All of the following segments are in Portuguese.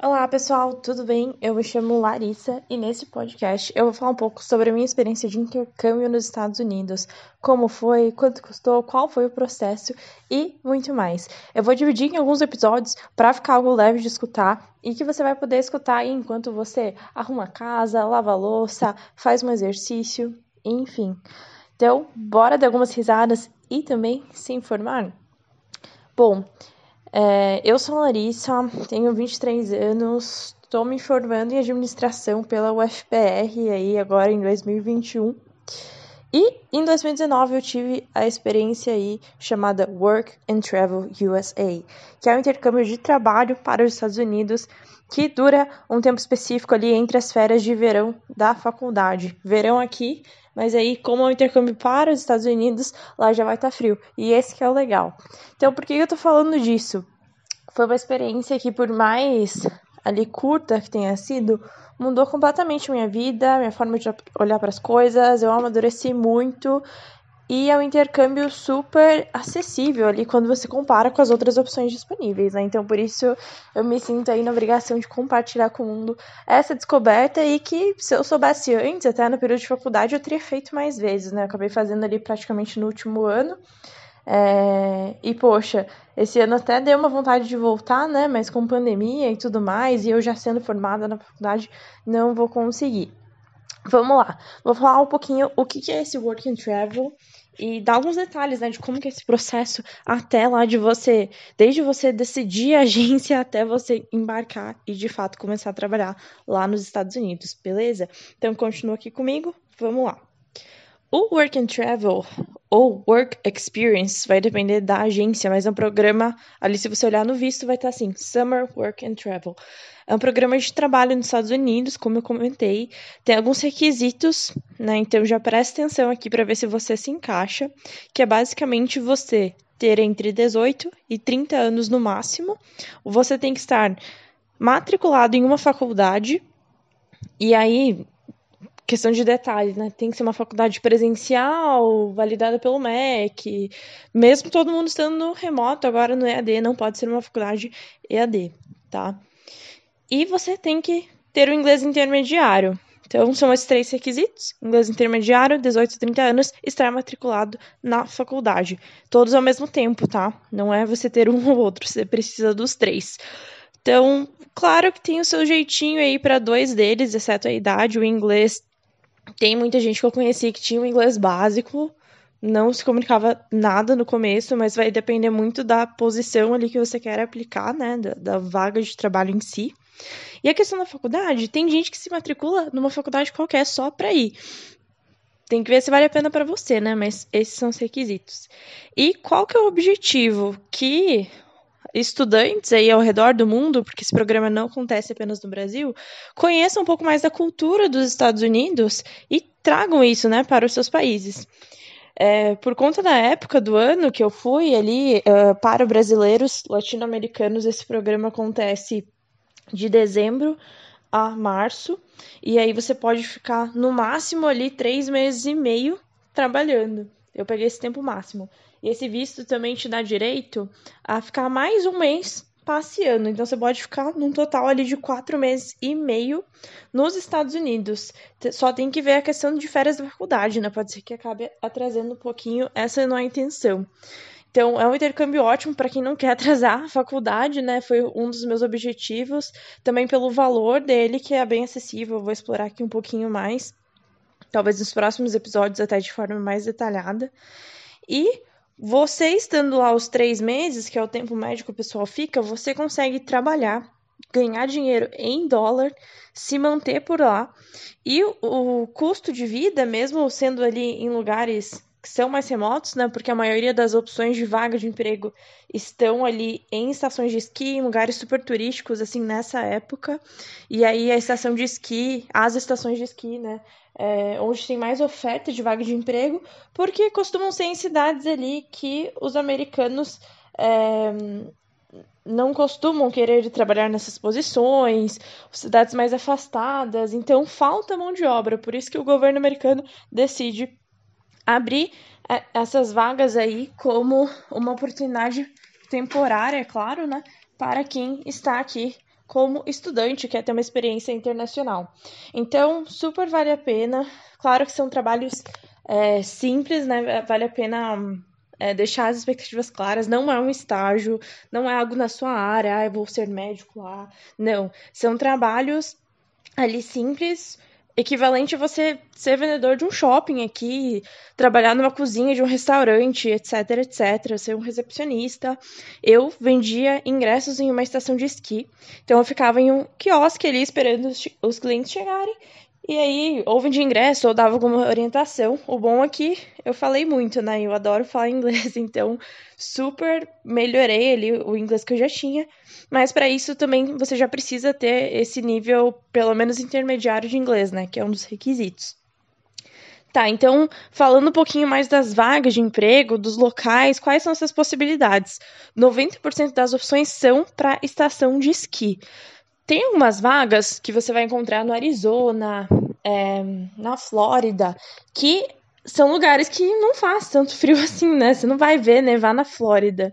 Olá pessoal, tudo bem? Eu me chamo Larissa e nesse podcast eu vou falar um pouco sobre a minha experiência de intercâmbio nos Estados Unidos, como foi, quanto custou, qual foi o processo e muito mais. Eu vou dividir em alguns episódios para ficar algo leve de escutar e que você vai poder escutar enquanto você arruma a casa, lava a louça, faz um exercício, enfim. Então, bora dar algumas risadas e também se informar? Bom, é, eu sou Larissa, tenho 23 anos, estou me formando em administração pela UFPR aí agora em 2021. E em 2019 eu tive a experiência aí chamada Work and Travel USA, que é um intercâmbio de trabalho para os Estados Unidos que dura um tempo específico ali entre as férias de verão da faculdade. Verão aqui, mas aí como é um intercâmbio para os Estados Unidos, lá já vai estar tá frio. E esse que é o legal. Então, por que eu tô falando disso? Foi uma experiência que por mais ali curta que tenha sido, mudou completamente minha vida, minha forma de olhar para as coisas. Eu amadureci muito e é um intercâmbio super acessível ali quando você compara com as outras opções disponíveis, né? Então, por isso, eu me sinto aí na obrigação de compartilhar com o mundo essa descoberta e que, se eu soubesse antes, até no período de faculdade, eu teria feito mais vezes, né? Eu acabei fazendo ali praticamente no último ano. É... E, poxa, esse ano até deu uma vontade de voltar, né? Mas com pandemia e tudo mais, e eu já sendo formada na faculdade, não vou conseguir. Vamos lá, vou falar um pouquinho o que é esse Work and Travel e dar alguns detalhes, né, de como que é esse processo até lá de você, desde você decidir a agência até você embarcar e de fato começar a trabalhar lá nos Estados Unidos, beleza? Então continua aqui comigo, vamos lá. O Work and Travel ou Work Experience vai depender da agência, mas é um programa, ali se você olhar no visto vai estar assim, Summer Work and Travel. É um programa de trabalho nos Estados Unidos, como eu comentei, tem alguns requisitos, né? Então já presta atenção aqui para ver se você se encaixa, que é basicamente você ter entre 18 e 30 anos no máximo, você tem que estar matriculado em uma faculdade, e aí questão de detalhes, né? Tem que ser uma faculdade presencial, validada pelo MEC, mesmo todo mundo estando remoto, agora no EAD, não pode ser uma faculdade EAD, tá? E você tem que ter o inglês intermediário. Então, são esses três requisitos: inglês intermediário, 18 a 30 anos, estar matriculado na faculdade. Todos ao mesmo tempo, tá? Não é você ter um ou outro, você precisa dos três. Então, claro que tem o seu jeitinho aí para dois deles, exceto a idade, o inglês tem muita gente que eu conheci que tinha um inglês básico, não se comunicava nada no começo, mas vai depender muito da posição ali que você quer aplicar, né? Da, da vaga de trabalho em si. E a questão da faculdade, tem gente que se matricula numa faculdade qualquer só para ir. Tem que ver se vale a pena para você, né? Mas esses são os requisitos. E qual que é o objetivo? Que estudantes aí ao redor do mundo, porque esse programa não acontece apenas no Brasil, conheçam um pouco mais da cultura dos Estados Unidos e tragam isso, né, para os seus países. É, por conta da época do ano que eu fui ali, uh, para brasileiros latino-americanos, esse programa acontece de dezembro a março, e aí você pode ficar no máximo ali três meses e meio trabalhando. Eu peguei esse tempo máximo. E esse visto também te dá direito a ficar mais um mês passeando. Então você pode ficar num total ali de quatro meses e meio nos Estados Unidos. Só tem que ver a questão de férias da faculdade, né? Pode ser que acabe atrasando um pouquinho. Essa não é a intenção. Então, é um intercâmbio ótimo para quem não quer atrasar a faculdade, né? Foi um dos meus objetivos. Também pelo valor dele, que é bem acessível. Vou explorar aqui um pouquinho mais. Talvez nos próximos episódios, até de forma mais detalhada. E você estando lá os três meses, que é o tempo médio que o pessoal fica, você consegue trabalhar, ganhar dinheiro em dólar, se manter por lá. E o, custo de vida, mesmo sendo ali em lugares que são mais remotos, né? Porque a maioria das opções de vaga de emprego estão ali em estações de esqui, em lugares super turísticos, assim, nessa época. E aí a estação de esqui, as estações de esqui, né? É, onde tem mais oferta de vaga de emprego, porque costumam ser em cidades ali que os americanos é, não costumam querer trabalhar nessas posições, cidades mais afastadas, então falta mão de obra, por isso que o governo americano decide abrir é, essas vagas aí como uma oportunidade temporária, é claro, né, para quem está aqui como estudante, quer ter uma experiência internacional. Então, super vale a pena. Claro que são trabalhos é, simples, né? Vale a pena é, deixar as expectativas claras. Não é um estágio, não é algo na sua área, ah, eu vou ser médico lá. Não. São trabalhos ali simples equivalente a você ser vendedor de um shopping aqui, trabalhar numa cozinha de um restaurante, etc, etc, ser um recepcionista. Eu vendia ingressos em uma estação de esqui, então eu ficava em um quiosque ali esperando os, clientes chegarem. E aí, ou vendia ingresso, ou dava alguma orientação. O bom é que eu falei muito, né? Eu adoro falar inglês, então super melhorei ali o inglês que eu já tinha. Mas para isso também você já precisa ter esse nível, pelo menos intermediário de inglês, né? Que é um dos requisitos. Tá, então, falando um pouquinho mais das vagas de emprego, dos locais, quais são essas possibilidades? 90% das opções são para estação de esqui. Tem algumas vagas que você vai encontrar no Arizona, é, na Flórida, que são lugares que não faz tanto frio assim, né? Você não vai ver nevar na Flórida.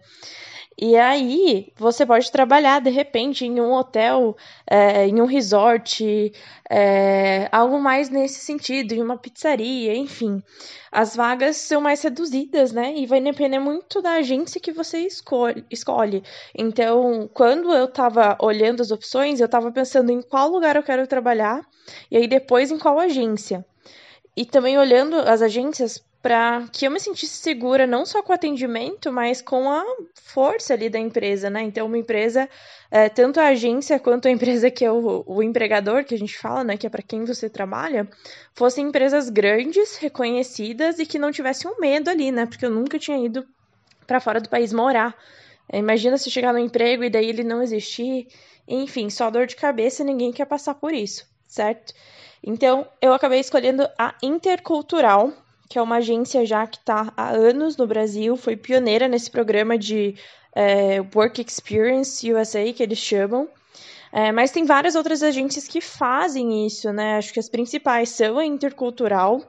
E aí você pode trabalhar de repente em um hotel, é, em um resort, é, algo mais nesse sentido, em uma pizzaria, enfim. As vagas são mais reduzidas, né? E vai depender muito da agência que você escolhe. escolhe. Então, quando eu estava olhando as opções, eu estava pensando em qual lugar eu quero trabalhar e aí depois em qual agência. E também olhando as agências para que eu me sentisse segura não só com o atendimento, mas com a força ali da empresa, né? Então, uma empresa, é, tanto a agência quanto a empresa que é o, o empregador, que a gente fala, né, que é para quem você trabalha, fossem empresas grandes, reconhecidas e que não tivessem um medo ali, né? Porque eu nunca tinha ido para fora do país morar. É, imagina se chegar no emprego e daí ele não existir. Enfim, só dor de cabeça, ninguém quer passar por isso, certo? Então, eu acabei escolhendo a Intercultural, que é uma agência já que está há anos no Brasil, foi pioneira nesse programa de é, Work Experience USA, que eles chamam. É, mas tem várias outras agências que fazem isso, né? Acho que as principais são a Intercultural,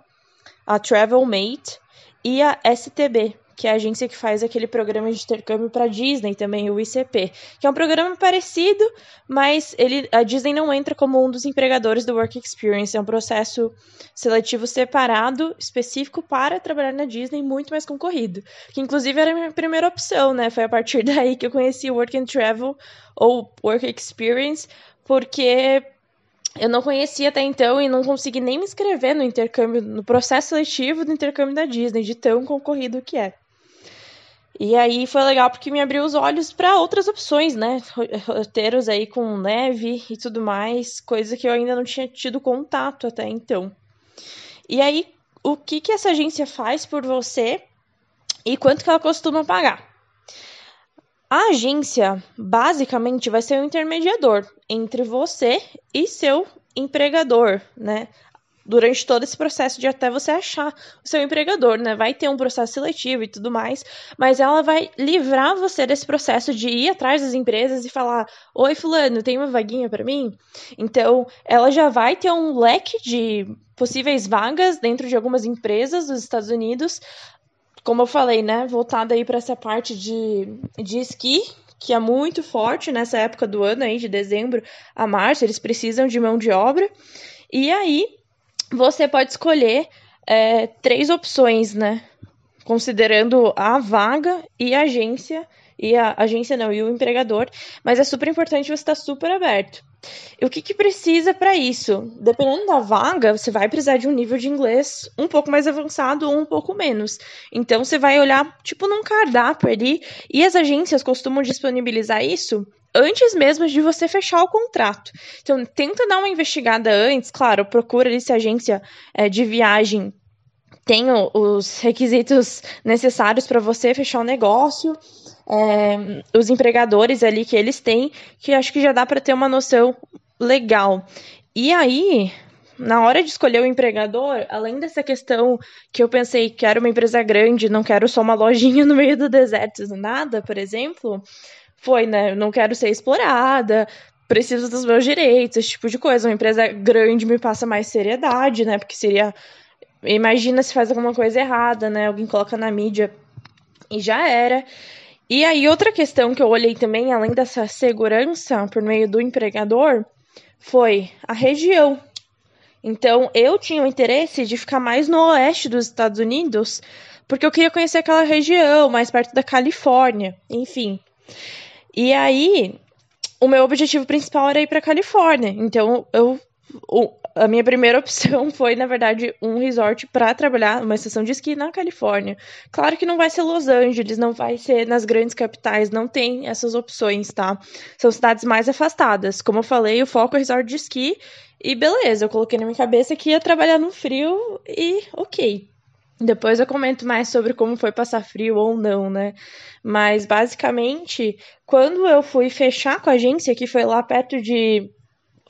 a Travelmate e a STB, que é a agência que faz aquele programa de intercâmbio para Disney também, o ICP, que é um programa parecido, mas ele, a Disney não entra como um dos empregadores do Work Experience, é um processo seletivo separado, específico para trabalhar na Disney, muito mais concorrido, que inclusive era a minha primeira opção, né? Foi a partir daí que eu conheci o Work and Travel ou Work Experience, porque eu não conhecia até então e não consegui nem me inscrever no intercâmbio, no processo seletivo do intercâmbio da Disney, de tão concorrido que é. E aí foi legal porque me abriu os olhos para outras opções, né? Roteiros aí com neve e tudo mais, coisa que eu ainda não tinha tido contato até então. E aí, o que, que essa agência faz por você e quanto que ela costuma pagar? A agência basicamente vai ser um intermediador entre você e seu empregador, né? Durante todo esse processo de até você achar o seu empregador, né? Vai ter um processo seletivo e tudo mais, mas ela vai livrar você desse processo de ir atrás das empresas e falar: "Oi, fulano, tem uma vaguinha para mim?". Então, ela já vai ter um leque de possíveis vagas dentro de algumas empresas dos Estados Unidos, como eu falei, né, voltada aí para essa parte de, de esqui, que é muito forte nessa época do ano aí, de dezembro a março, eles precisam de mão de obra. E aí, você pode escolher é, três opções, né? Considerando a vaga e a agência, e a agência não, e o empregador, mas é super importante você estar super aberto. E o que, que precisa para isso? Dependendo da vaga, você vai precisar de um nível de inglês um pouco mais avançado ou um pouco menos. Então você vai olhar, tipo, num cardápio ali, e as agências costumam disponibilizar isso antes mesmo de você fechar o contrato. Então, tenta dar uma investigada antes, claro, procura ali se a agência é, de viagem tem os requisitos necessários para você fechar o negócio, é, os empregadores ali que eles têm, que acho que já dá para ter uma noção legal. E aí, na hora de escolher o empregador, além dessa questão que eu pensei que era uma empresa grande, não quero só uma lojinha no meio do deserto, nada, por exemplo, foi, né? Eu não quero ser explorada, preciso dos meus direitos, esse tipo de coisa. Uma empresa grande me passa mais seriedade, né? Porque seria. Imagina se faz alguma coisa errada, né? Alguém coloca na mídia e já era. E aí, outra questão que eu olhei também, além dessa segurança por meio do empregador, foi a região. Então, eu tinha o interesse de ficar mais no oeste dos Estados Unidos, porque eu queria conhecer aquela região, mais perto da Califórnia, enfim. E aí, o meu objetivo principal era ir para Califórnia. Então, eu o, a minha primeira opção foi, na verdade, um resort para trabalhar, uma estação de esqui na Califórnia. Claro que não vai ser Los Angeles, não vai ser nas grandes capitais, não tem essas opções, tá? São cidades mais afastadas. Como eu falei, o foco é resort de esqui e beleza, eu coloquei na minha cabeça que ia trabalhar no frio e ok. Depois eu comento mais sobre como foi passar frio ou não, né? Mas basicamente, quando eu fui fechar com a agência, que foi lá perto de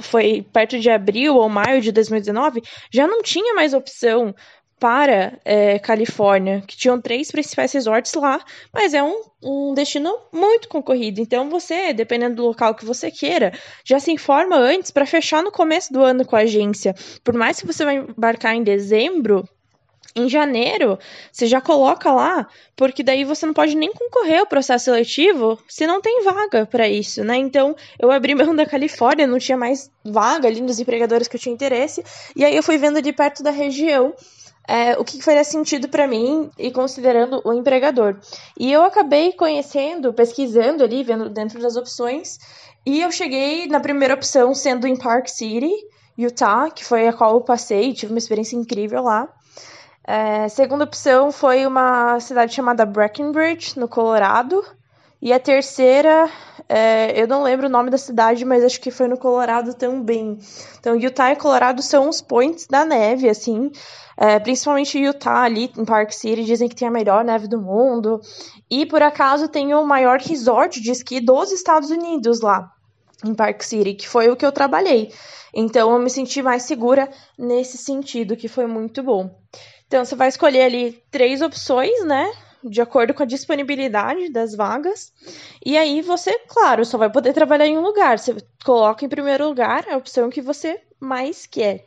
foi perto de abril ou maio de 2019, já não tinha mais opção para é, Califórnia, que tinham três principais resorts lá, mas é um, um destino muito concorrido. Então você, dependendo do local que você queira, já se informa antes para fechar no começo do ano com a agência. Por mais que você vai embarcar em dezembro, em janeiro, você já coloca lá, porque daí você não pode nem concorrer ao processo seletivo se não tem vaga para isso, né? Então, eu abri mão da Califórnia, não tinha mais vaga ali nos empregadores que eu tinha interesse, e aí eu fui vendo de perto da região é, o que faria sentido para mim e considerando o empregador. E eu acabei conhecendo, pesquisando ali, vendo dentro das opções, e eu cheguei na primeira opção sendo em Park City, Utah, que foi a qual eu passei, tive uma experiência incrível lá. É, segunda opção foi uma cidade chamada Breckenridge, no Colorado. E a terceira, é, eu não lembro o nome da cidade, mas acho que foi no Colorado também. Então, Utah e Colorado são os points da neve, assim. É, principalmente Utah, ali em Park City, dizem que tem a melhor neve do mundo. E, por acaso, tem o maior resort de esqui dos Estados Unidos lá, em Park City, que foi o que eu trabalhei. Então, eu me senti mais segura nesse sentido, que foi muito bom. Então, você vai escolher ali três opções, né? De acordo com a disponibilidade das vagas. E aí você, claro, só vai poder trabalhar em um lugar. Você coloca em primeiro lugar a opção que você mais quer.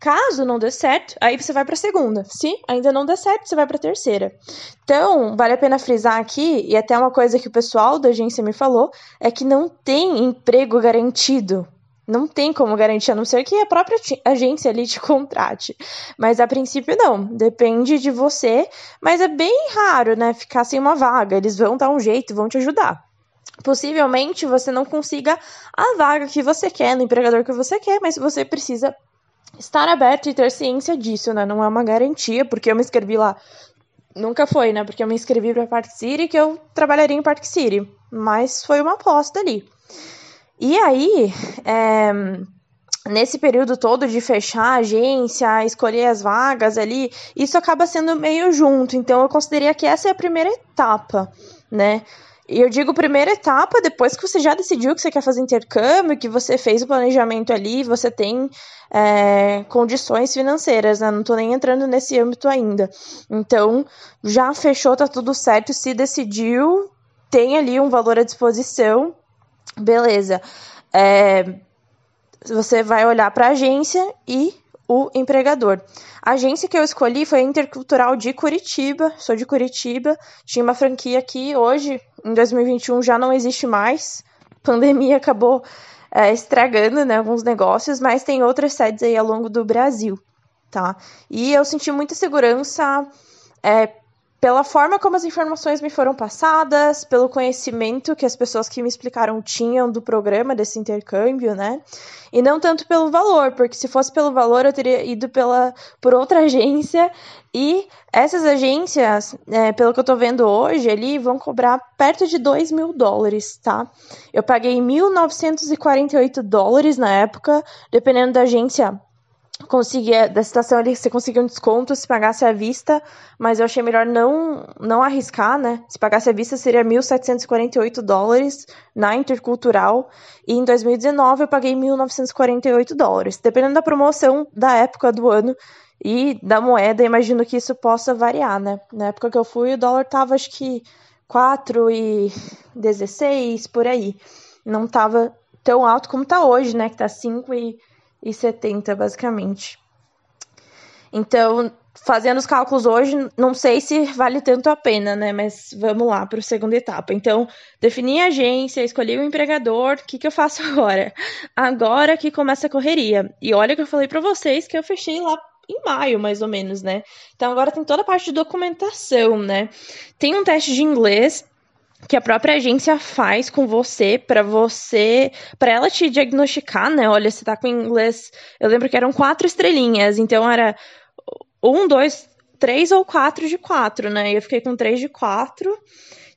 Caso não dê certo, aí você vai para a segunda. Se ainda não der certo, você vai para a terceira. Então, vale a pena frisar aqui, e até uma coisa que o pessoal da agência me falou, é que não tem emprego garantido não tem como garantir, a não ser que a própria agência ali te contrate. Mas a princípio não, depende de você, mas é bem raro, né, ficar sem uma vaga. Eles vão dar um jeito, vão te ajudar. Possivelmente você não consiga a vaga que você quer, no empregador que você quer, mas você precisa estar aberto e ter ciência disso, né? Não é uma garantia, porque eu me inscrevi lá. Nunca foi, né? Porque eu me inscrevi para Park City que eu trabalharia em Park City, mas foi uma aposta ali. E aí, é, nesse período todo de fechar a agência, escolher as vagas ali, isso acaba sendo meio junto. Então, eu consideraria que essa é a primeira etapa, né? E eu digo primeira etapa, depois que você já decidiu que você quer fazer intercâmbio, que você fez o planejamento ali, você tem é, condições financeiras, né? Não tô nem entrando nesse âmbito ainda. Então, já fechou, tá tudo certo, se decidiu, tem ali um valor à disposição, Beleza. É, você vai olhar para a agência e o empregador. A agência que eu escolhi foi a Intercultural de Curitiba. Sou de Curitiba. Tinha uma franquia aqui. Hoje, em 2021, já não existe mais. Pandemia acabou é, estragando né, alguns negócios, mas tem outras sedes aí ao longo do Brasil. Tá? E eu senti muita segurança é, pela forma como as informações me foram passadas, pelo conhecimento que as pessoas que me explicaram tinham do programa desse intercâmbio, né? E não tanto pelo valor, porque se fosse pelo valor eu teria ido pela, por outra agência e essas agências, é, pelo que eu tô vendo hoje, ali vão cobrar perto de 2 mil dólares, tá? Eu paguei 1.948 dólares na época, dependendo da agência conseguia, da situação ali, você conseguia um desconto se pagasse à vista, mas eu achei melhor não, não arriscar, né? Se pagasse à vista seria 1.748 dólares na Intercultural, e em 2019 eu paguei 1.948 dólares. Dependendo da promoção da época do ano e da moeda, imagino que isso possa variar, né? Na época que eu fui, o dólar tava acho que 4 e 16 por aí. Não tava tão alto como tá hoje, né? Que tá 5 e e 70, basicamente. Então, fazendo os cálculos hoje, não sei se vale tanto a pena, né? Mas vamos lá para a segunda etapa. Então, defini a agência, escolhi o empregador, o que, que eu faço agora? Agora que começa a correria. E olha que eu falei para vocês que eu fechei lá em maio, mais ou menos, né? Então agora tem toda a parte de documentação, né? Tem um teste de inglês que a própria agência faz com você para você, para ela te diagnosticar, né? Olha, você tá com inglês. Eu lembro que eram quatro estrelinhas, então era um, dois, três ou quatro de quatro, né? E eu fiquei com três de quatro.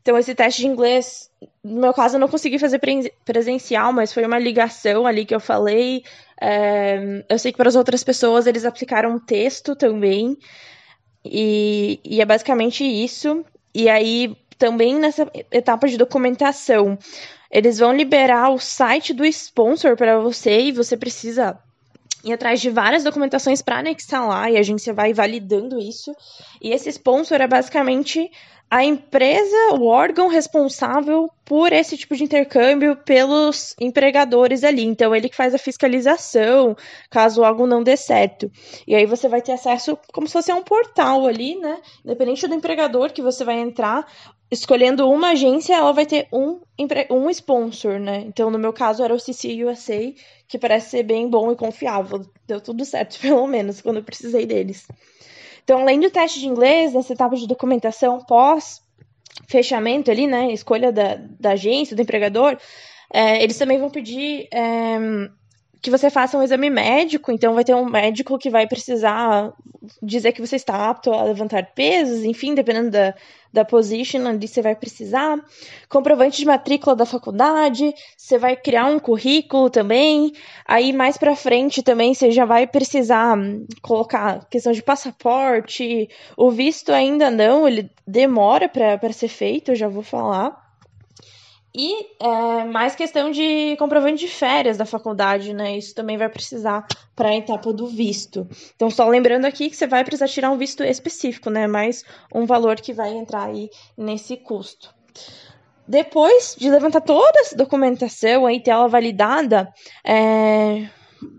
Então, esse teste de inglês, no meu caso, eu não consegui fazer presencial, mas foi uma ligação ali que eu falei. É, eu sei que para as outras pessoas eles aplicaram um texto também. E, e é basicamente isso. E aí, também nessa etapa de documentação, eles vão liberar o site do sponsor para você e você precisa ir atrás de várias documentações para anexar lá e a agência vai validando isso. E esse sponsor é basicamente a empresa, o órgão responsável por esse tipo de intercâmbio pelos empregadores ali. Então, ele que faz a fiscalização, caso algo não dê certo. E aí você vai ter acesso como se fosse um portal ali, né? Independente do empregador que você vai entrar, escolhendo uma agência, ela vai ter um, um sponsor, né? Então, no meu caso, era o CC USA, que parece ser bem bom e confiável. Deu tudo certo, pelo menos, quando eu precisei deles. Então, além do teste de inglês, nessa etapa de documentação pós fechamento ali, né? Escolha da, da agência, do empregador, é, eles também vão pedir é, que você faça um exame médico, então vai ter um médico que vai precisar dizer que você está apto a levantar pesos, enfim, dependendo da, da position onde você vai precisar, comprovante de matrícula da faculdade, você vai criar um currículo também, aí mais para frente também você já vai precisar colocar questão de passaporte, o visto ainda não, ele demora para ser feito, eu já vou falar. E é, mais questão de comprovante de férias da faculdade, né? Isso também vai precisar para a etapa do visto. Então, só lembrando aqui que você vai precisar tirar um visto específico, né? Mais um valor que vai entrar aí nesse custo. Depois de levantar toda essa documentação aí, ter ela validada, é,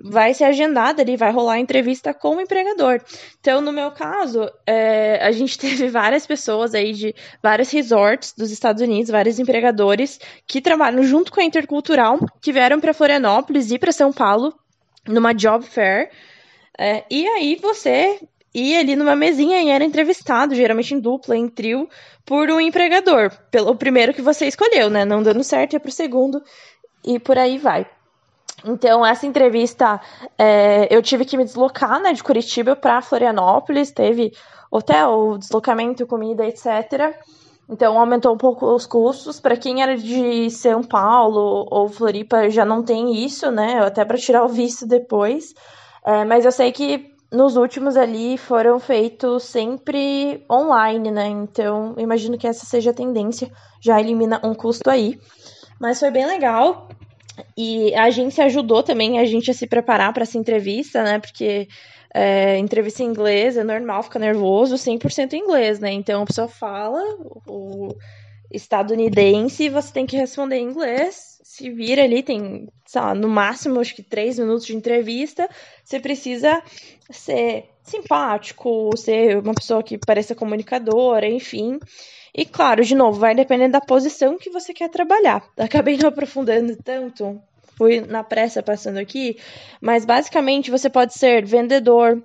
vai ser agendada ali, vai rolar entrevista com o empregador. Então, no meu caso, é, a gente teve várias pessoas aí de vários resorts dos Estados Unidos, vários empregadores que trabalham junto com a Intercultural, que vieram para Florianópolis e para São Paulo numa job fair. É, e aí você ia ali numa mesinha e era entrevistado, geralmente em dupla, em trio, por um empregador. Pelo primeiro que você escolheu, né? Não dando certo, ia pro segundo e por aí vai. Então, essa entrevista, é, eu tive que me deslocar né, de Curitiba para Florianópolis, teve hotel, deslocamento, comida, etc. Então, aumentou um pouco os custos. Para quem era de São Paulo ou Floripa, já não tem isso, né? Até para tirar o visto depois. É, mas eu sei que nos últimos ali foram feitos sempre online, né? Então, imagino que essa seja a tendência, já elimina um custo aí. Mas foi bem legal. E a agência ajudou também a gente a se preparar para essa entrevista, né? Porque é, entrevista em inglês é normal ficar nervoso, 100% em inglês, né? Então a pessoa fala o estadunidense e você tem que responder em inglês. Se vira ali, tem, sei lá, no máximo acho que três minutos de entrevista. Você precisa ser simpático, ser uma pessoa que pareça comunicadora, enfim. E claro, de novo, vai depender da posição que você quer trabalhar. Acabei não aprofundando tanto, fui na pressa passando aqui, mas basicamente você pode ser vendedor,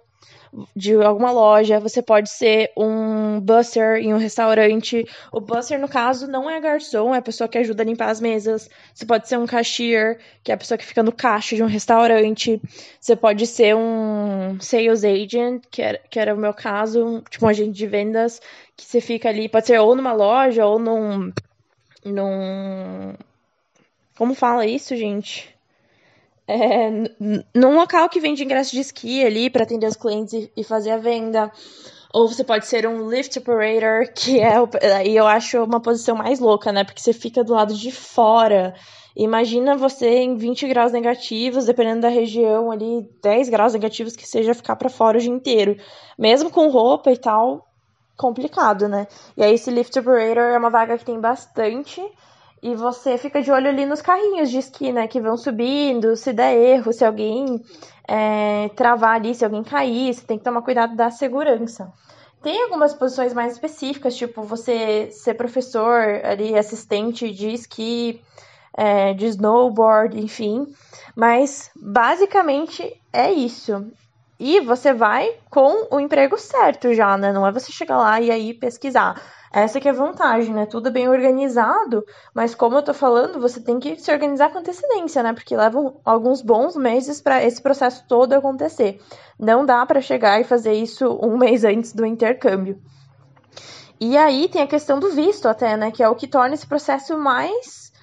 de alguma loja, você pode ser um busser em um restaurante. O busser, no caso, não é garçom, é a pessoa que ajuda a limpar as mesas. Você pode ser um cashier, que é a pessoa que fica no caixa de um restaurante. Você pode ser um sales agent, que era, que era o meu caso, tipo um agente de vendas, que você fica ali, pode ser ou numa loja ou num. num. Como fala isso, gente? é, num local que vende ingresso de esqui ali para atender os clientes e, e, fazer a venda. Ou você pode ser um lift operator, que é aí eu acho uma posição mais louca, né? Porque você fica do lado de fora. Imagina você em 20 graus negativos, dependendo da região ali, 10 graus negativos que seja ficar para fora o dia inteiro. Mesmo com roupa e tal, complicado, né? E aí esse lift operator é uma vaga que tem bastante e você fica de olho ali nos carrinhos de esqui, né? Que vão subindo, se der erro, se alguém é, travar ali, se alguém cair, você tem que tomar cuidado da segurança. Tem algumas posições mais específicas, tipo você ser professor ali, assistente de esqui, é, de snowboard, enfim. Mas basicamente é isso. E você vai com o emprego certo já, né? Não é você chegar lá e aí pesquisar. Essa que é a vantagem, né? Tudo bem organizado, mas como eu tô falando, você tem que se organizar com antecedência, né? Porque levam alguns bons meses para esse processo todo acontecer. Não dá para chegar e fazer isso um mês antes do intercâmbio. E aí tem a questão do visto até, né? Que é o que torna esse processo mais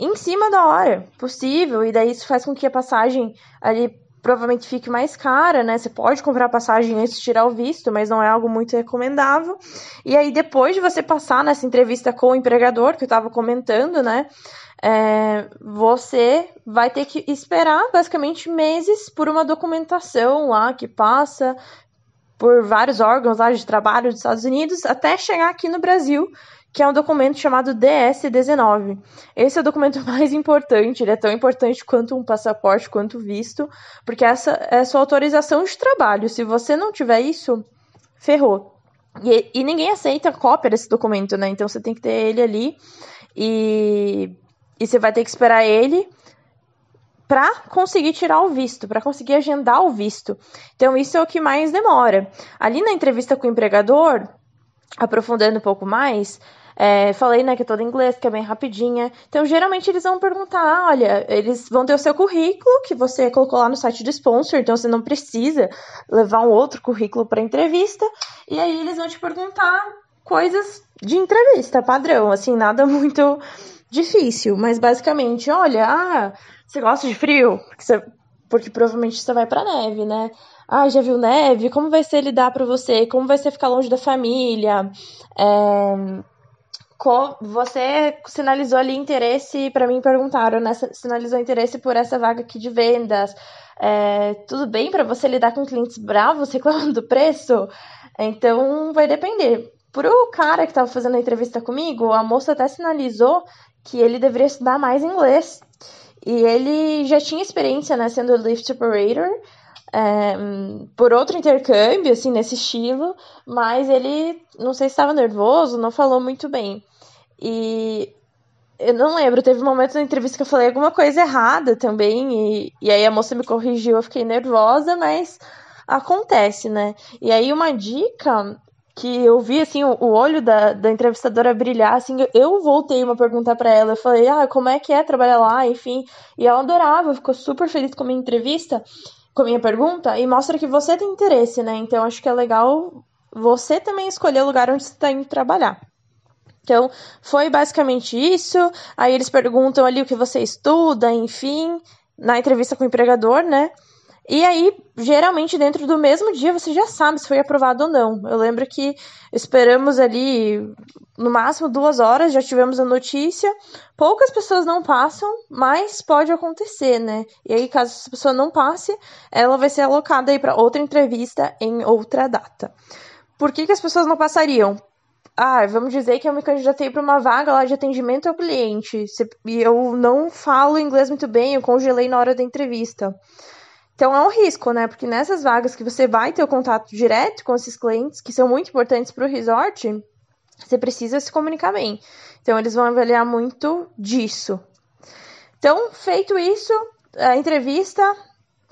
em cima da hora possível, e daí isso faz com que a passagem ali provavelmente fique mais cara, né? Você pode comprar passagem antes de tirar o visto, mas não é algo muito recomendável. E aí, depois de você passar nessa entrevista com o empregador, que eu estava comentando, né? É, você vai ter que esperar basicamente meses por uma documentação lá que passa por vários órgãos lá de trabalho dos Estados Unidos até chegar aqui no Brasil que é um documento chamado DS-19. Esse é o documento mais importante, ele é tão importante quanto um passaporte, quanto visto, porque essa é a sua autorização de trabalho. Se você não tiver isso, ferrou. E, e ninguém aceita cópia desse documento, né? Então você tem que ter ele ali e, e você vai ter que esperar ele para conseguir tirar o visto, para conseguir agendar o visto. Então isso é o que mais demora. Ali na entrevista com o empregador, aprofundando um pouco mais, é, falei, né, que é toda em inglês, que é bem rapidinha. Então, geralmente eles vão perguntar, olha, eles vão ter o seu currículo que você colocou lá no site do sponsor, então você não precisa levar um outro currículo para entrevista. E aí eles vão te perguntar coisas de entrevista padrão, assim, nada muito difícil, mas basicamente, olha, ah, você gosta de frio? Porque, você, porque provavelmente você vai pra neve, né? Ah, já viu neve? Como vai ser lidar para você? Como vai ser ficar longe da família? É você sinalizou ali interesse, para mim perguntaram, né? Sinalizou interesse por essa vaga aqui de vendas. É, tudo bem para você lidar com clientes bravos reclamando do preço? Então vai depender. Pro cara que estava fazendo a entrevista comigo, a moça até sinalizou que ele deveria estudar mais inglês. E ele já tinha experiência, né, sendo lift operator, é, por outro intercâmbio, assim, nesse estilo, mas ele, não sei se estava nervoso, não falou muito bem. E eu não lembro, teve um momento na entrevista que eu falei alguma coisa errada também, e, e aí a moça me corrigiu, eu fiquei nervosa, mas acontece, né? E aí uma dica que eu vi, assim, o, olho da, da entrevistadora brilhar, assim, eu voltei uma pergunta para ela, eu falei, ah, como é que é trabalhar lá, enfim, e ela adorava, ficou super feliz com a minha entrevista, com a minha pergunta, e mostra que você tem interesse, né? Então acho que é legal você também escolher o lugar onde você está indo trabalhar. Então, foi basicamente isso. Aí eles perguntam ali o que você estuda, enfim, na entrevista com o empregador, né? E aí, geralmente, dentro do mesmo dia, você já sabe se foi aprovado ou não. Eu lembro que esperamos ali, no máximo, duas horas, já tivemos a notícia. Poucas pessoas não passam, mas pode acontecer, né? E aí, caso essa pessoa não passe, ela vai ser alocada aí para outra entrevista em outra data. Por que, que as pessoas não passariam? Ah, vamos dizer que eu me candidatei para uma vaga lá de atendimento ao cliente e eu não falo inglês muito bem, eu congelei na hora da entrevista. Então é um risco, né? Porque nessas vagas que você vai ter o contato direto com esses clientes, que são muito importantes para o resort, você precisa se comunicar bem. Então eles vão avaliar muito disso. Então, feito isso, a entrevista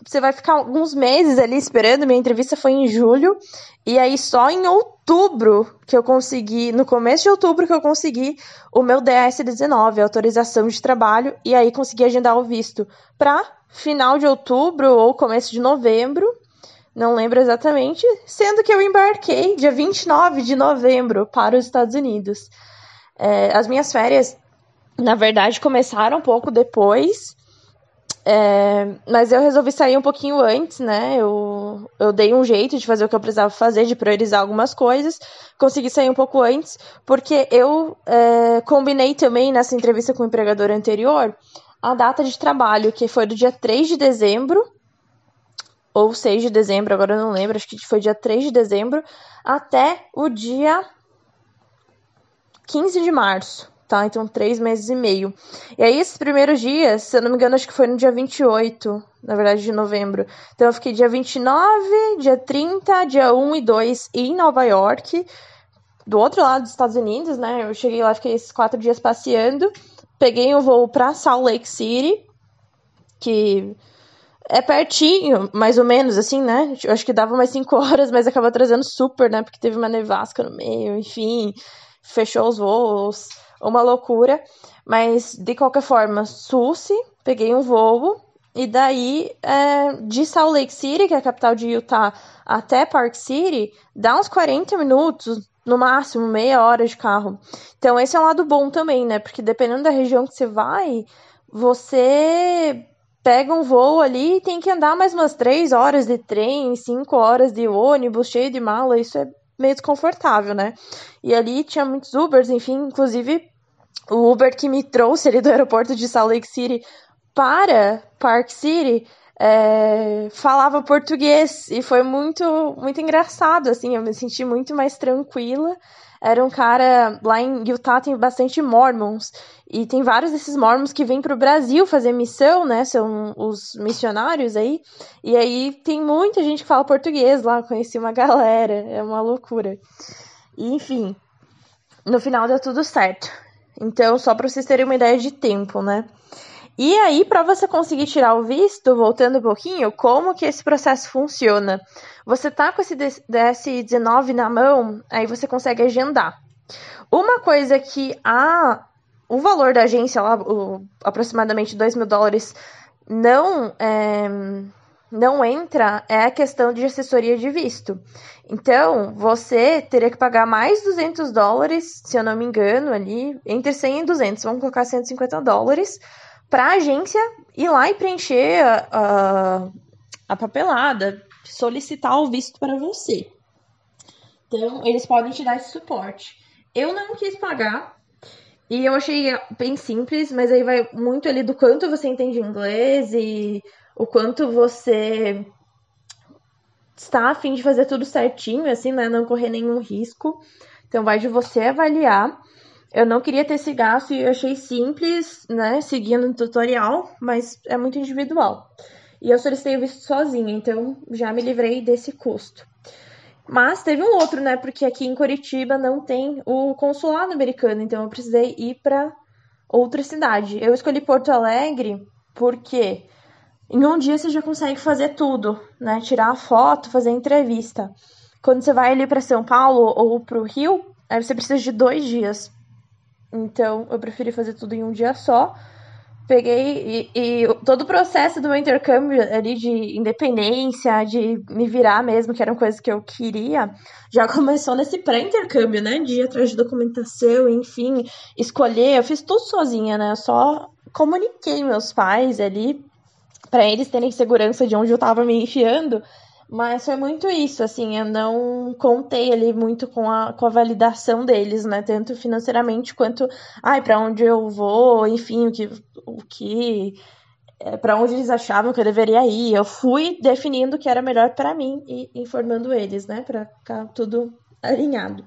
você vai ficar alguns meses ali esperando. Minha entrevista foi em julho. E aí, só em outubro que eu consegui, no começo de outubro, que eu consegui o meu DS-19, autorização de trabalho. E aí, consegui agendar o visto para final de outubro ou começo de novembro. Não lembro exatamente. Sendo que eu embarquei dia 29 de novembro para os Estados Unidos. É, as minhas férias, na verdade, começaram um pouco depois. É, mas eu resolvi sair um pouquinho antes, né? Eu, eu dei um jeito de fazer o que eu precisava fazer, de priorizar algumas coisas. Consegui sair um pouco antes, porque eu é, combinei também nessa entrevista com o empregador anterior a data de trabalho, que foi do dia 3 de dezembro, ou 6 de dezembro, agora eu não lembro, acho que foi dia 3 de dezembro, até o dia 15 de março. Utah, então três meses e meio. E aí, esses primeiros dias, se eu não me engano, acho que foi no dia 28, na verdade, de novembro. Então eu fiquei dia 29, dia 30, dia 1 e 2 em Nova York, do outro lado dos Estados Unidos, né? Eu cheguei lá, fiquei esses quatro dias passeando, peguei um voo pra Salt Lake City, que é pertinho, mais ou menos, assim, né? Eu acho que dava umas 5 horas, mas acabou trazendo super, né? Porque teve uma nevasca no meio, enfim, fechou os voos, uma loucura. Mas, de qualquer forma, Susi, peguei um voo, e daí, é, de Salt Lake City, que é a capital de Utah, até Park City, dá uns 40 minutos, no máximo, meia hora de carro. Então, esse é um lado bom também, né? Porque dependendo da região que você vai, você pega um voo ali e tem que andar mais umas três horas de trem, cinco horas de ônibus, cheio de mala, isso é meio desconfortável, né? E ali tinha muitos Ubers, enfim, inclusive o Uber que me trouxe ali do aeroporto de Salt Lake City para Park City é, falava português e foi muito muito engraçado, assim, eu me senti muito mais tranquila era um cara. Lá em Utah tem bastante Mormons. E tem vários desses Mormons que vêm para o Brasil fazer missão, né? São os missionários aí. E aí tem muita gente que fala português lá. Conheci uma galera. É uma loucura. E, enfim, no final deu tudo certo. Então, só para vocês terem uma ideia de tempo, né? E aí, para você conseguir tirar o visto, voltando um pouquinho, como que esse processo funciona? Você tá com esse DS19 na mão, aí você consegue agendar. Uma coisa que a o valor da agência lá, o, aproximadamente 2 mil dólares, não é, não entra é a questão de assessoria de visto. Então, você teria que pagar mais 200 dólares, se eu não me engano, ali, entre 100 e 200, vamos colocar 150 dólares, para a agência ir lá e preencher a, a, a papelada, solicitar o visto para você. Então, eles podem te dar esse suporte. Eu não quis pagar, e eu achei bem simples, mas aí vai muito ali do quanto você entende inglês e o quanto você está a fim de fazer tudo certinho, assim, né? Não correr nenhum risco. Então, vai de você avaliar. Eu não queria ter esse gasto e achei simples, né, seguindo o tutorial, mas é muito individual. E eu solicitei o visto sozinha, então já me livrei desse custo. Mas teve um outro, né, porque aqui em Curitiba não tem o consulado americano, então eu precisei ir para outra cidade. Eu escolhi Porto Alegre porque em um dia você já consegue fazer tudo, né, tirar a foto, fazer a entrevista. Quando você vai ali para São Paulo ou para o Rio, aí você precisa de dois dias então eu preferi fazer tudo em um dia só. Peguei e, e, todo o processo do meu intercâmbio ali de independência, de me virar mesmo, que eram coisas que eu queria, já começou nesse pré-intercâmbio, né? De ir atrás de documentação, enfim, escolher. Eu fiz tudo sozinha, né? Eu só comuniquei meus pais ali para eles terem segurança de onde eu tava me enfiando mas foi muito isso, assim, eu não contei ali muito com a, com a validação deles, né? Tanto financeiramente quanto, ai, para onde eu vou, enfim, o que, o que é, para onde eles achavam que eu deveria ir. Eu fui definindo o que era melhor para mim e informando eles, né? Para ficar tudo alinhado.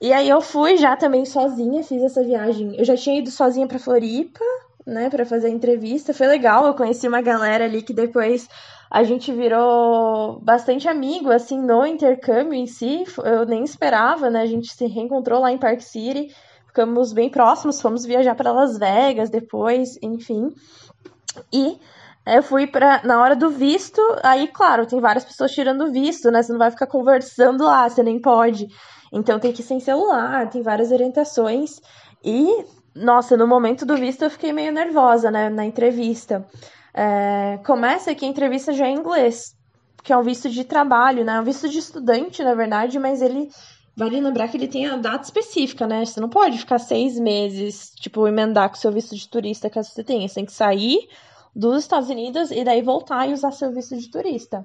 E aí eu fui já também sozinha, fiz essa viagem. Eu já tinha ido sozinha para Floripa, né, para fazer a entrevista. Foi legal, eu conheci uma galera ali que depois a gente virou bastante amigo, assim, no intercâmbio em si. Eu nem esperava, né? A gente se reencontrou lá em Park City, ficamos bem próximos, fomos viajar para Las Vegas depois, enfim. E eu fui para na hora do visto, aí, claro, tem várias pessoas tirando visto, né? Você não vai ficar conversando lá, você nem pode. Então tem que ir sem celular, tem várias orientações. E, nossa, no momento do visto eu fiquei meio nervosa, né, na entrevista. É, começa que a entrevista já é em inglês, que é um visto de trabalho, né? Um visto de estudante, na verdade, mas ele vale lembrar que ele tem a data específica, né? Você não pode ficar seis meses, tipo, emendar com seu visto de turista que você tem. Você tem que sair dos Estados Unidos e daí voltar e usar seu visto de turista.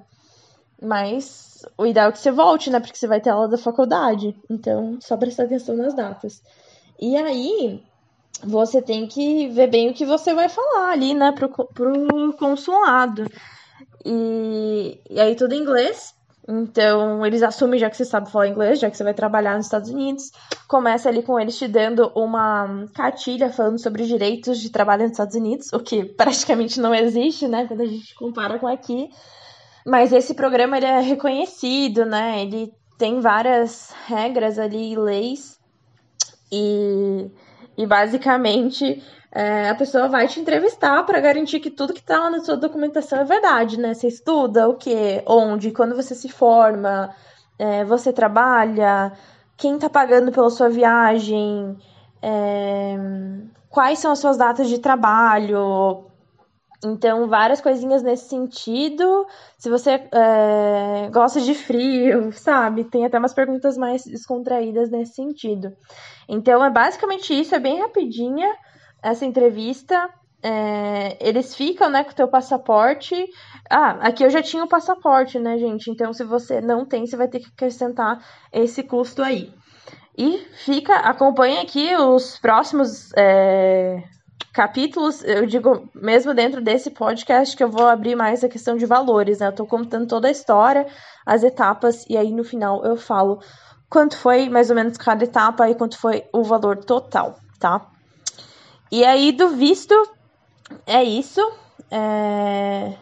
Mas o ideal é que você volte, né? Porque você vai ter aula da faculdade. Então, só prestar atenção nas datas. E aí, você tem que ver bem o que você vai falar ali, né, pro, pro consulado. E, e aí tudo em inglês. Então, eles assumem, já que você sabe falar inglês, já que você vai trabalhar nos Estados Unidos, começa ali com eles te dando uma cartilha falando sobre direitos de trabalho nos Estados Unidos, o que praticamente não existe, né, quando a gente compara com aqui. Mas esse programa ele é reconhecido, né? Ele tem várias regras ali, leis, e, e basicamente é, a pessoa vai te entrevistar para garantir que tudo que está lá na sua documentação é verdade, né? Você estuda o quê, onde, quando você se forma, é, você trabalha, quem está pagando pela sua viagem, é, quais são as suas datas de trabalho. Então, várias coisinhas nesse sentido. Se você é, gosta de frio, sabe? Tem até umas perguntas mais descontraídas nesse sentido. Então, é basicamente isso, é bem rapidinha essa entrevista. É, eles ficam, né, com o teu passaporte. Ah, aqui eu já tinha o passaporte, né, gente? Então, se você não tem, você vai ter que acrescentar esse custo aí. E fica, acompanha aqui os próximos é, capítulos. Eu digo, mesmo dentro desse podcast, que eu vou abrir mais a questão de valores, né? Eu tô contando toda a história, as etapas, e aí no final eu falo quanto foi mais ou menos cada etapa e quanto foi o valor total, tá? E aí, do visto, é isso. É...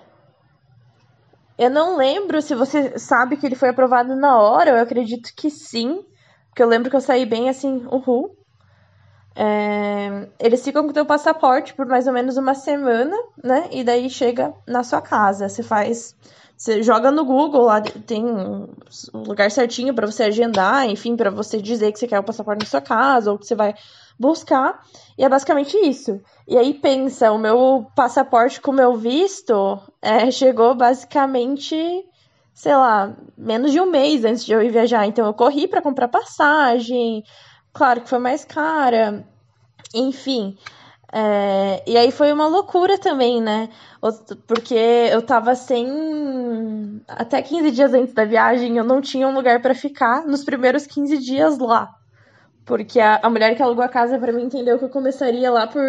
Eu não lembro se você sabe que ele foi aprovado na hora, eu acredito que sim. Porque eu lembro que eu saí bem assim, uhul. É... Eles ficam com o teu passaporte por mais ou menos uma semana, né? E daí chega na sua casa. Você faz. Você joga no Google, lá tem um lugar certinho para você agendar, enfim, para você dizer que você quer o passaporte na sua casa, ou que você vai buscar. E é basicamente isso. E aí pensa, o meu passaporte com o meu visto é, chegou basicamente, sei lá, menos de um mês antes de eu ir viajar. Então eu corri para comprar passagem. Claro que foi mais cara. Enfim. É, e aí foi uma loucura também, né? Porque eu tava sem. Até 15 dias antes da viagem, eu não tinha um lugar para ficar nos primeiros 15 dias lá. Porque a, a mulher que alugou a casa para mim entendeu que eu começaria lá por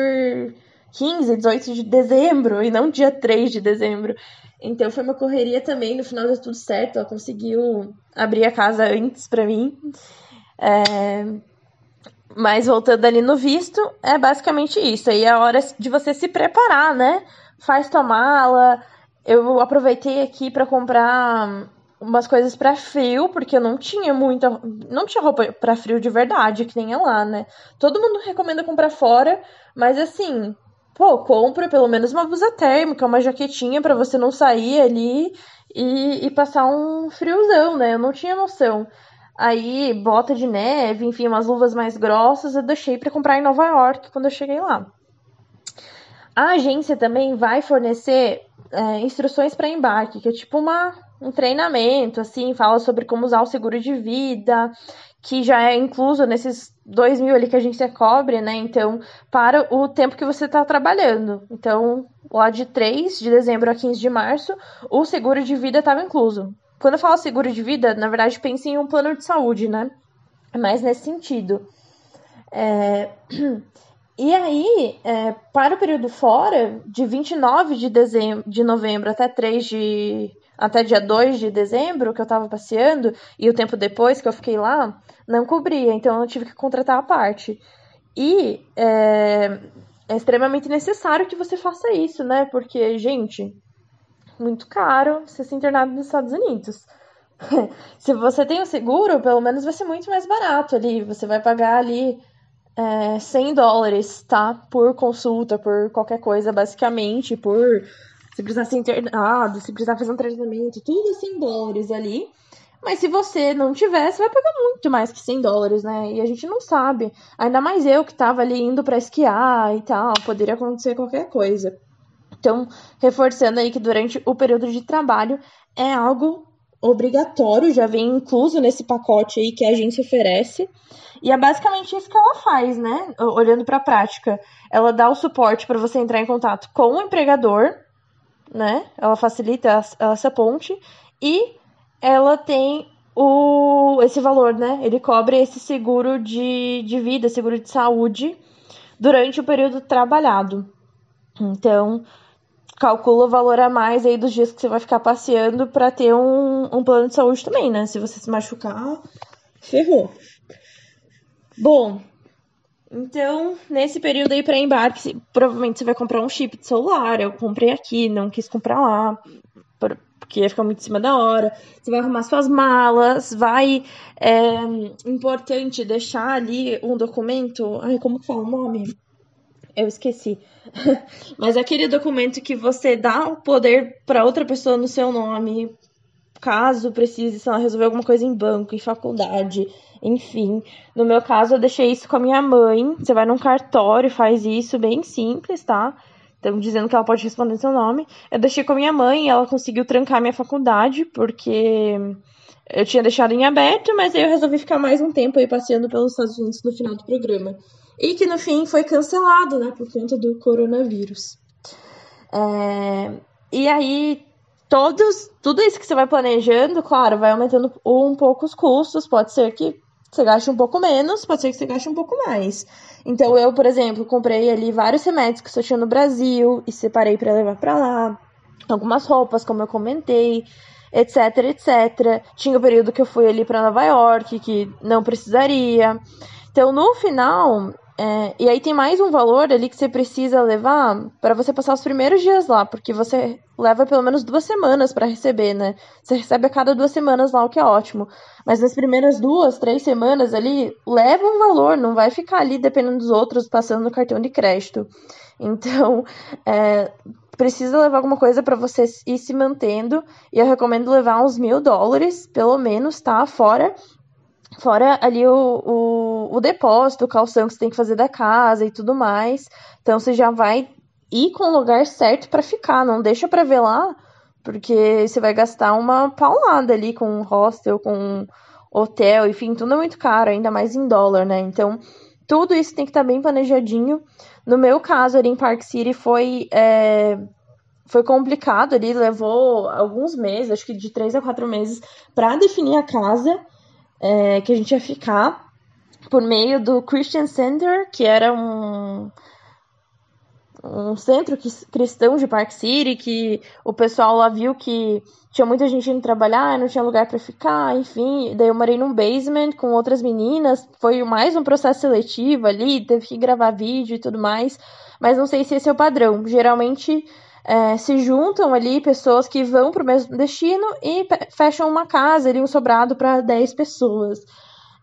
15, 18 de dezembro e não dia 3 de dezembro. Então foi uma correria também, no final deu tudo certo, ela conseguiu abrir a casa antes para mim. É... Mas voltando ali no visto, é basicamente isso. Aí é a hora de você se preparar, né? Faz tua mala. Eu aproveitei aqui para comprar umas coisas para frio, porque eu não tinha muita. Não tinha roupa para frio de verdade, que nem é lá, né? Todo mundo recomenda comprar fora, mas assim, pô, compra pelo menos uma blusa térmica, uma jaquetinha para você não sair ali e, e passar um friozão, né? Eu não tinha noção. Aí, bota de neve, enfim, umas luvas mais grossas, eu deixei para comprar em Nova York quando eu cheguei lá. A agência também vai fornecer é, instruções para embarque, que é tipo uma um treinamento, assim, fala sobre como usar o seguro de vida, que já é incluso nesses dois mil ali que a gente cobre, né? Então, para o tempo que você está trabalhando. Então, lá de 3 de dezembro a 15 de março, o seguro de vida estava incluso. Quando eu falo seguro de vida, na verdade, pense em um plano de saúde, né? Mais nesse sentido. É... E aí, é, para o período fora, de 29 de, dezembro, de novembro até 3 de até dia 2 de dezembro, que eu tava passeando, e o tempo depois que eu fiquei lá, não cobria, então eu tive que contratar a parte. E é, é extremamente necessário que você faça isso, né? Porque, gente, muito caro você ser internado nos Estados Unidos. Se você tem o seguro, pelo menos vai ser muito mais barato ali. Você vai pagar ali é, 100 dólares, tá? Por consulta, por qualquer coisa, basicamente, por se precisar ser internado, se precisar fazer um tratamento, tudo 100 dólares ali. Mas se você não tiver, você vai pagar muito mais que 100 dólares, né? E a gente não sabe. Ainda mais eu que tava ali indo para esquiar e tal, poderia acontecer qualquer coisa. Então, reforçando aí que durante o período de trabalho é algo obrigatório, já vem incluso nesse pacote aí que a agência oferece. E é basicamente isso que ela faz, né? Olhando para a prática, ela dá o suporte para você entrar em contato com o empregador né? Ela facilita essa ponte e ela tem o, esse valor, né? Ele cobre esse seguro de, de vida, seguro de saúde durante o período trabalhado. Então, calcula o valor a mais aí dos dias que você vai ficar passeando para ter um, um plano de saúde também, né? Se você se machucar, ferrou. Bom, então, nesse período aí para embarque, provavelmente você vai comprar um chip de celular. Eu comprei aqui, não quis comprar lá, porque ia ficar muito em cima da hora. Você vai arrumar suas malas, vai. É importante deixar ali um documento. Ai, como que fala o nome? Eu esqueci. Mas aquele documento que você dá o poder para outra pessoa no seu nome, caso precise, sei lá, resolver alguma coisa em banco, em faculdade, enfim. No meu caso, eu deixei isso com a minha mãe. Você vai num cartório, faz isso, bem simples, tá? Então, dizendo que ela pode responder seu nome. Eu deixei com a minha mãe, ela conseguiu trancar minha faculdade, porque eu tinha deixado em aberto, mas aí eu resolvi ficar mais um tempo aí passeando pelos Estados Unidos no final do programa e que no fim foi cancelado, né, por conta do coronavírus. É, e aí, todos, tudo isso que você vai planejando, claro, vai aumentando um pouco os custos, pode ser que você gaste um pouco menos, pode ser que você gaste um pouco mais. Então, eu, por exemplo, comprei ali vários remédios que eu tinha no Brasil e separei para levar para lá. Algumas roupas, como eu comentei, etc, etc. Tinha o período que eu fui ali para Nova York, que não precisaria. Então, no final, é, e aí tem mais um valor ali que você precisa levar para você passar os primeiros dias lá, porque você leva pelo menos duas semanas para receber, né? Você recebe a cada duas semanas lá, o que é ótimo. Mas nas primeiras duas, três semanas ali, leva um valor, não vai ficar ali dependendo dos outros passando no cartão de crédito. Então, é, precisa levar alguma coisa para você ir se mantendo. E eu recomendo levar uns mil dólares, pelo menos, tá? Fora Fora ali o, o, o depósito, o calção que você tem que fazer da casa e tudo mais. Então você já vai ir com o lugar certo para ficar, não deixa para ver lá, porque você vai gastar uma paulada ali com um hostel, com um hotel, enfim, tudo é muito caro, ainda mais em dólar, né? Então, tudo isso tem que estar tá bem planejadinho. No meu caso, ali em Park City, foi, é, foi complicado ali, levou alguns meses, acho que de três a quatro meses, para definir a casa é, que a gente ia ficar por meio do Christian Center, que era um, um centro cristão de Park City, que o pessoal lá viu que tinha muita gente indo trabalhar, não tinha lugar para ficar, enfim. Daí eu morei num basement com outras meninas, foi mais um processo seletivo ali, teve que gravar vídeo e tudo mais, mas não sei se esse é o padrão. Geralmente é, se juntam ali pessoas que vão para o mesmo destino e fecham uma casa ali, um sobrado para 10 pessoas.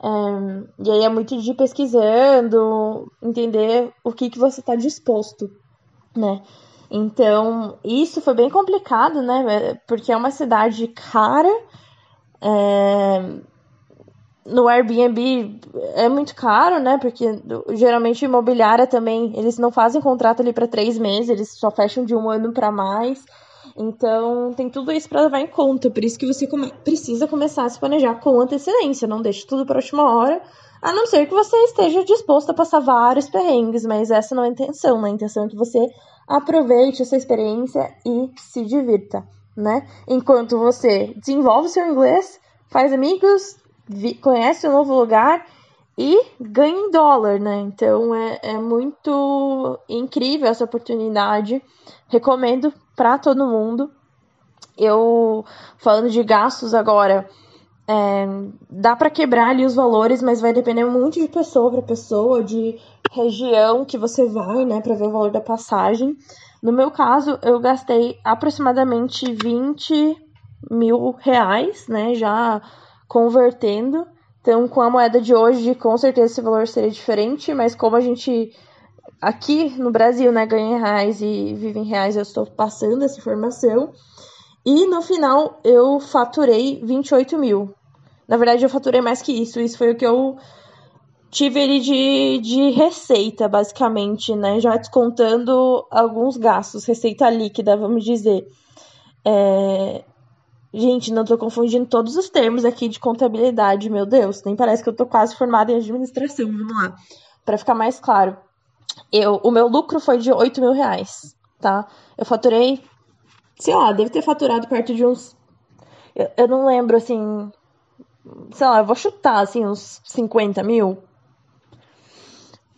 É, e aí é muito de pesquisando, entender o que, que você está disposto, né? Então, isso foi bem complicado, né? Porque é uma cidade cara, é, no Airbnb é muito caro, né? Porque geralmente imobiliária também, eles não fazem contrato ali para três meses, eles só fecham de um ano para mais. Então, tem tudo isso para levar em conta. Por isso que você come precisa começar a se planejar com antecedência. Não deixe tudo para a última hora, a não ser que você esteja disposto a passar vários perrengues. Mas essa não é a intenção. Né? A intenção é que você aproveite essa experiência e se divirta, né? Enquanto você desenvolve seu inglês, faz amigos, conhece um novo lugar e ganha em dólar, né? Então é, é muito incrível essa oportunidade. Recomendo para todo mundo. Eu falando de gastos agora, é, dá para quebrar ali os valores, mas vai depender muito de pessoa para pessoa, de região que você vai, né, para ver o valor da passagem. No meu caso, eu gastei aproximadamente 20 mil reais, né, já convertendo. Então, com a moeda de hoje, com certeza esse valor seria diferente, mas como a gente aqui no Brasil, né, ganha em reais e vive em reais, eu estou passando essa informação. E no final eu faturei 28 mil. Na verdade, eu faturei mais que isso. Isso foi o que eu tive ali de, de receita, basicamente, né? Já descontando alguns gastos, receita líquida, vamos dizer. É, Gente, não tô confundindo todos os termos aqui de contabilidade, meu Deus. Nem parece que eu tô quase formada em administração. Vamos lá. Para ficar mais claro. Eu, o meu lucro foi de 8 mil reais, tá? Eu faturei, sei lá, deve ter faturado perto de uns. Eu, eu não lembro, assim. Sei lá, eu vou chutar, assim, uns 50 mil.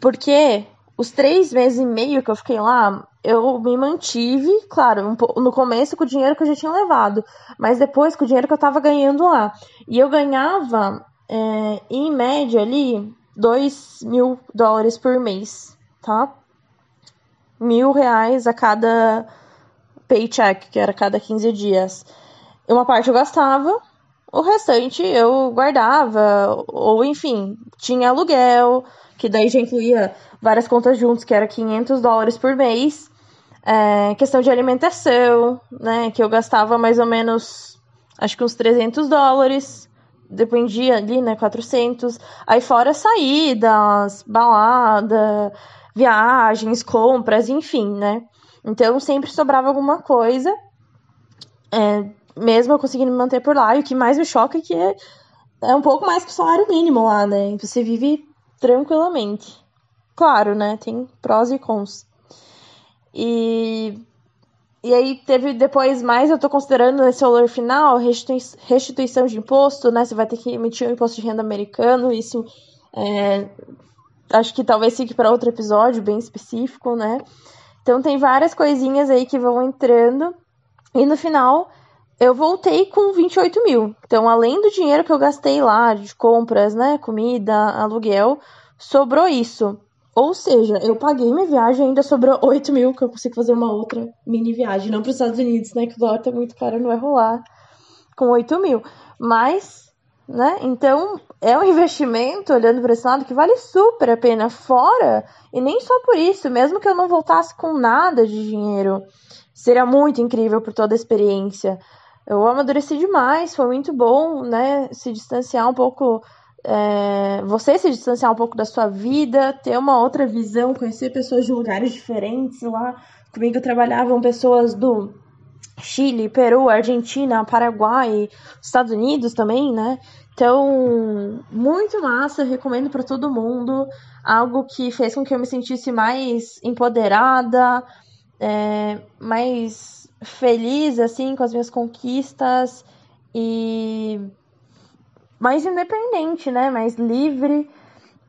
Porque os três meses e meio que eu fiquei lá, eu me mantive, claro, um, no começo com o dinheiro que eu já tinha levado, mas depois com o dinheiro que eu tava ganhando lá. E eu ganhava, é, em média ali, 2 mil dólares por mês, tá? Mil reais a cada paycheck, que era cada 15 dias. Uma parte eu gastava, o restante eu guardava, ou enfim, tinha aluguel, que daí já incluía várias contas juntos, que era 500 dólares por mês. É, questão de alimentação, né, que eu gastava mais ou menos, acho que uns 300 dólares, dependia ali, né, 400. Aí fora saídas, balada, viagens, compras, enfim, né. Então sempre sobrava alguma coisa, é, mesmo eu conseguindo me manter por lá. E o que mais me choca é que é, é um pouco mais que o salário mínimo lá, né. Você vive tranquilamente. Claro, né? Tem prós e cons. E, e aí teve depois mais, eu tô considerando nesse valor final, restituição de imposto, né? Você vai ter que emitir um imposto de renda americano, isso é, acho que talvez fique para outro episódio bem específico, né? Então tem várias coisinhas aí que vão entrando. E no final eu voltei com 28 mil. Então, além do dinheiro que eu gastei lá de compras, né? Comida, aluguel, sobrou isso. Ou seja, eu paguei minha viagem ainda sobrou 8 mil, que eu consigo fazer uma outra mini viagem. Não para os Estados Unidos, né? Que o dólar tá muito caro, não vai rolar com 8 mil. Mas, né? Então, é um investimento, olhando para esse lado, que vale super a pena. Fora, e nem só por isso, mesmo que eu não voltasse com nada de dinheiro, seria muito incrível por toda a experiência. Eu amadureci demais, foi muito bom, né? Se distanciar um pouco é, você se distanciar um pouco da sua vida, ter uma outra visão, conhecer pessoas de lugares diferentes. Lá comigo trabalhavam pessoas do Chile, Peru, Argentina, Paraguai, Estados Unidos também, né? Então, muito massa, recomendo para todo mundo. Algo que fez com que eu me sentisse mais empoderada, é, mais feliz, assim, com as minhas conquistas. E mais independente, né? Mais livre,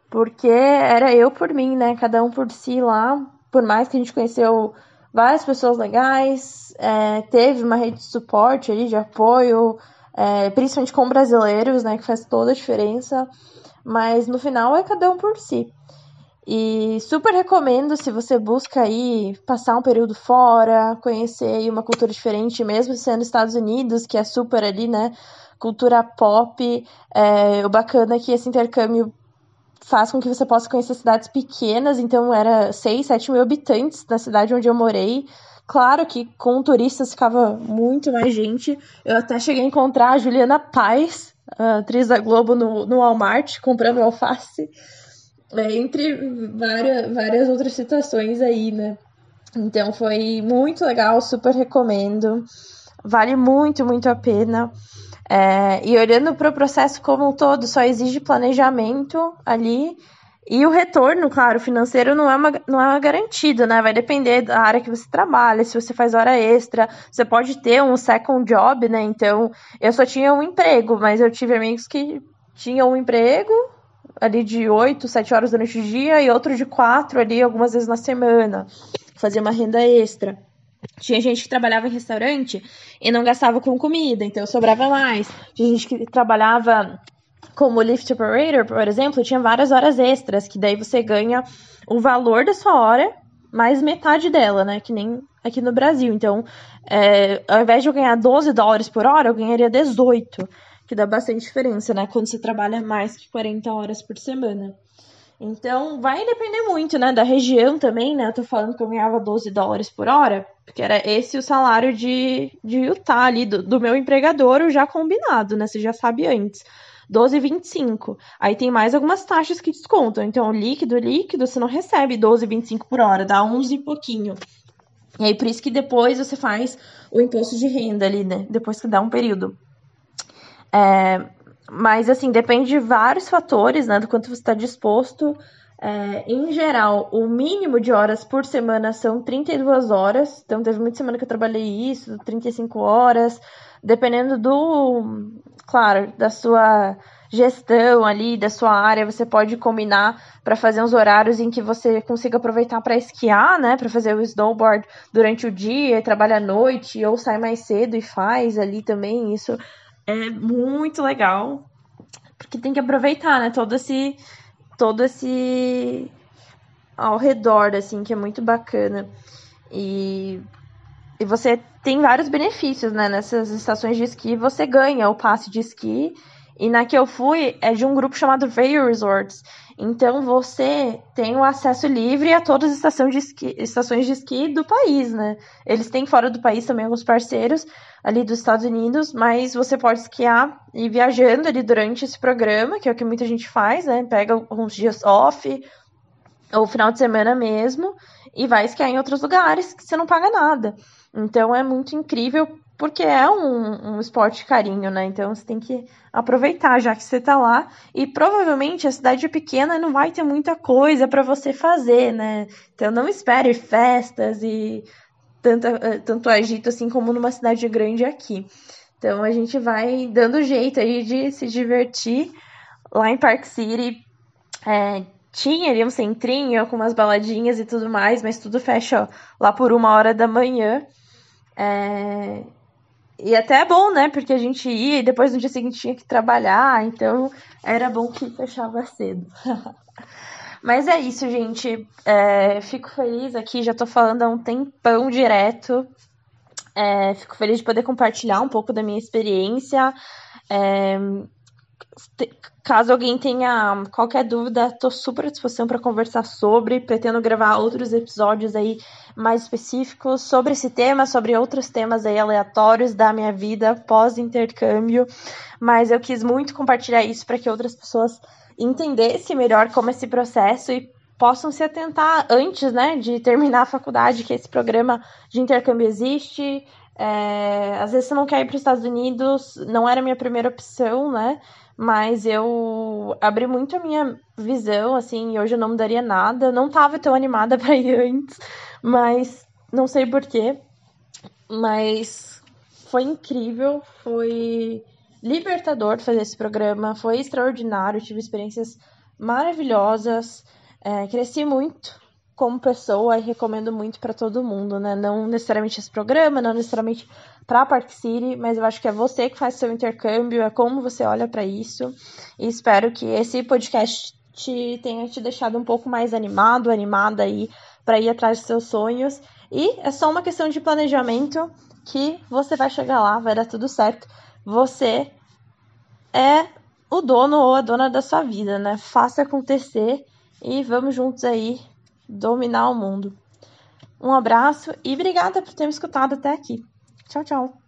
porque era eu por mim, né? Cada um por si lá. Por mais que a gente conheceu várias pessoas legais, é, teve uma rede de suporte ali, de apoio, é, principalmente com brasileiros, né? Que faz toda a diferença. Mas no final é cada um por si. E super recomendo se você busca aí passar um período fora, conhecer aí uma cultura diferente, mesmo sendo Estados Unidos, que é super ali, né? Cultura pop. É, o bacana é que esse intercâmbio faz com que você possa conhecer cidades pequenas, então era 6, 7 mil habitantes na cidade onde eu morei. Claro que com turistas ficava muito mais gente. Eu até cheguei a encontrar a Juliana Paz, a atriz da Globo, no, no Walmart, comprando alface. É, entre várias, várias outras situações aí, né? Então foi muito legal, super recomendo. Vale muito, muito a pena. É, e olhando para o processo como um todo, só exige planejamento ali. E o retorno, claro, financeiro não é, uma, não é uma garantido, né? Vai depender da área que você trabalha, se você faz hora extra. Você pode ter um second job, né? Então, eu só tinha um emprego, mas eu tive amigos que tinham um emprego ali de 8, 7 horas durante o dia e outro de 4 ali algumas vezes na semana. Fazer uma renda extra. Tinha gente que trabalhava em restaurante e não gastava com comida, então sobrava mais. Tinha gente que trabalhava como lift operator, por exemplo, tinha várias horas extras, que daí você ganha o valor da sua hora mais metade dela, né? Que nem aqui no Brasil. Então, é, ao invés de eu ganhar 12 dólares por hora, eu ganharia 18, que dá bastante diferença, né? Quando você trabalha mais que 40 horas por semana. Então, vai depender muito, né, da região também, né? Eu tô falando que eu ganhava 12 dólares por hora, porque era esse o salário de, de Utah ali, do, do meu empregador, já combinado, né? Você já sabe antes. 12,25. Aí tem mais algumas taxas que descontam. Então, líquido, líquido, você não recebe 12,25 por hora, dá 11 e pouquinho. E aí, por isso que depois você faz o imposto de renda ali, né? Depois que dá um período. É, mas, assim, depende de vários fatores, né? Do quanto você está disposto. É, em geral, o mínimo de horas por semana são 32 horas. Então, teve muita semana que eu trabalhei isso, 35 horas. Dependendo do, claro, da sua gestão ali da sua área, você pode combinar para fazer uns horários em que você consiga aproveitar para esquiar, né, para fazer o snowboard durante o dia, trabalha à noite ou sai mais cedo e faz ali também. Isso é muito legal, porque tem que aproveitar, né, todo esse todo esse ao redor assim, que é muito bacana. E e você tem vários benefícios, né? Nessas estações de esqui, você ganha o passe de esqui. E na que eu fui é de um grupo chamado Vail Resorts. Então você tem o acesso livre a todas as estações de, esqui, estações de esqui do país, né? Eles têm fora do país também alguns parceiros ali dos Estados Unidos, mas você pode esquiar e viajando ali durante esse programa, que é o que muita gente faz, né? Pega uns dias off, ou final de semana mesmo, e vai esquiar em outros lugares que você não paga nada. Então é muito incrível porque é um, um esporte carinho, né? Então você tem que aproveitar já que você tá lá. E provavelmente a cidade é pequena não vai ter muita coisa para você fazer, né? Então não espere festas e tanto, eh, tanto agito assim como numa cidade grande aqui. Então a gente vai dando jeito aí de se divertir lá em Park City. É, tinha ali um centrinho com umas baladinhas e tudo mais, mas tudo fecha lá por uma hora da manhã. É... E até é bom, né? Porque a gente ia e depois no dia seguinte tinha que trabalhar, então era bom que fechava cedo. Mas é isso, gente. É, fico feliz aqui, já tô falando há um tempão direto. É, fico feliz de poder compartilhar um pouco da minha experiência. É, Caso alguém tenha qualquer dúvida, estou super à disposição para conversar sobre. Pretendo gravar outros episódios aí mais específicos sobre esse tema, sobre outros temas aí aleatórios da minha vida pós-intercâmbio. Mas eu quis muito compartilhar isso para que outras pessoas entendessem melhor como esse processo e possam se atentar antes, né, de terminar a faculdade, que esse programa de intercâmbio existe. É, às vezes você não quer ir para os Estados Unidos, não era a minha primeira opção, né? Mas eu abri muito a minha visão, assim, e hoje eu não mudaria nada. não tava tão animada para ir antes, mas não sei porquê. Mas foi incrível, foi libertador fazer esse programa, foi extraordinário, tive experiências maravilhosas, é, cresci muito como pessoa e recomendo muito para todo mundo, né? Não necessariamente esse programa, não necessariamente para Park City, mas eu acho que é você que faz seu intercâmbio, é como você olha para isso. E espero que esse podcast te tenha te deixado um pouco mais animado, animada aí para ir atrás dos seus sonhos. E é só uma questão de planejamento que você vai chegar lá, vai dar tudo certo. Você é o dono ou a dona da sua vida, né? Faça acontecer e vamos juntos aí dominar o mundo. Um abraço e obrigada por ter me escutado até aqui. Tchau, tchau.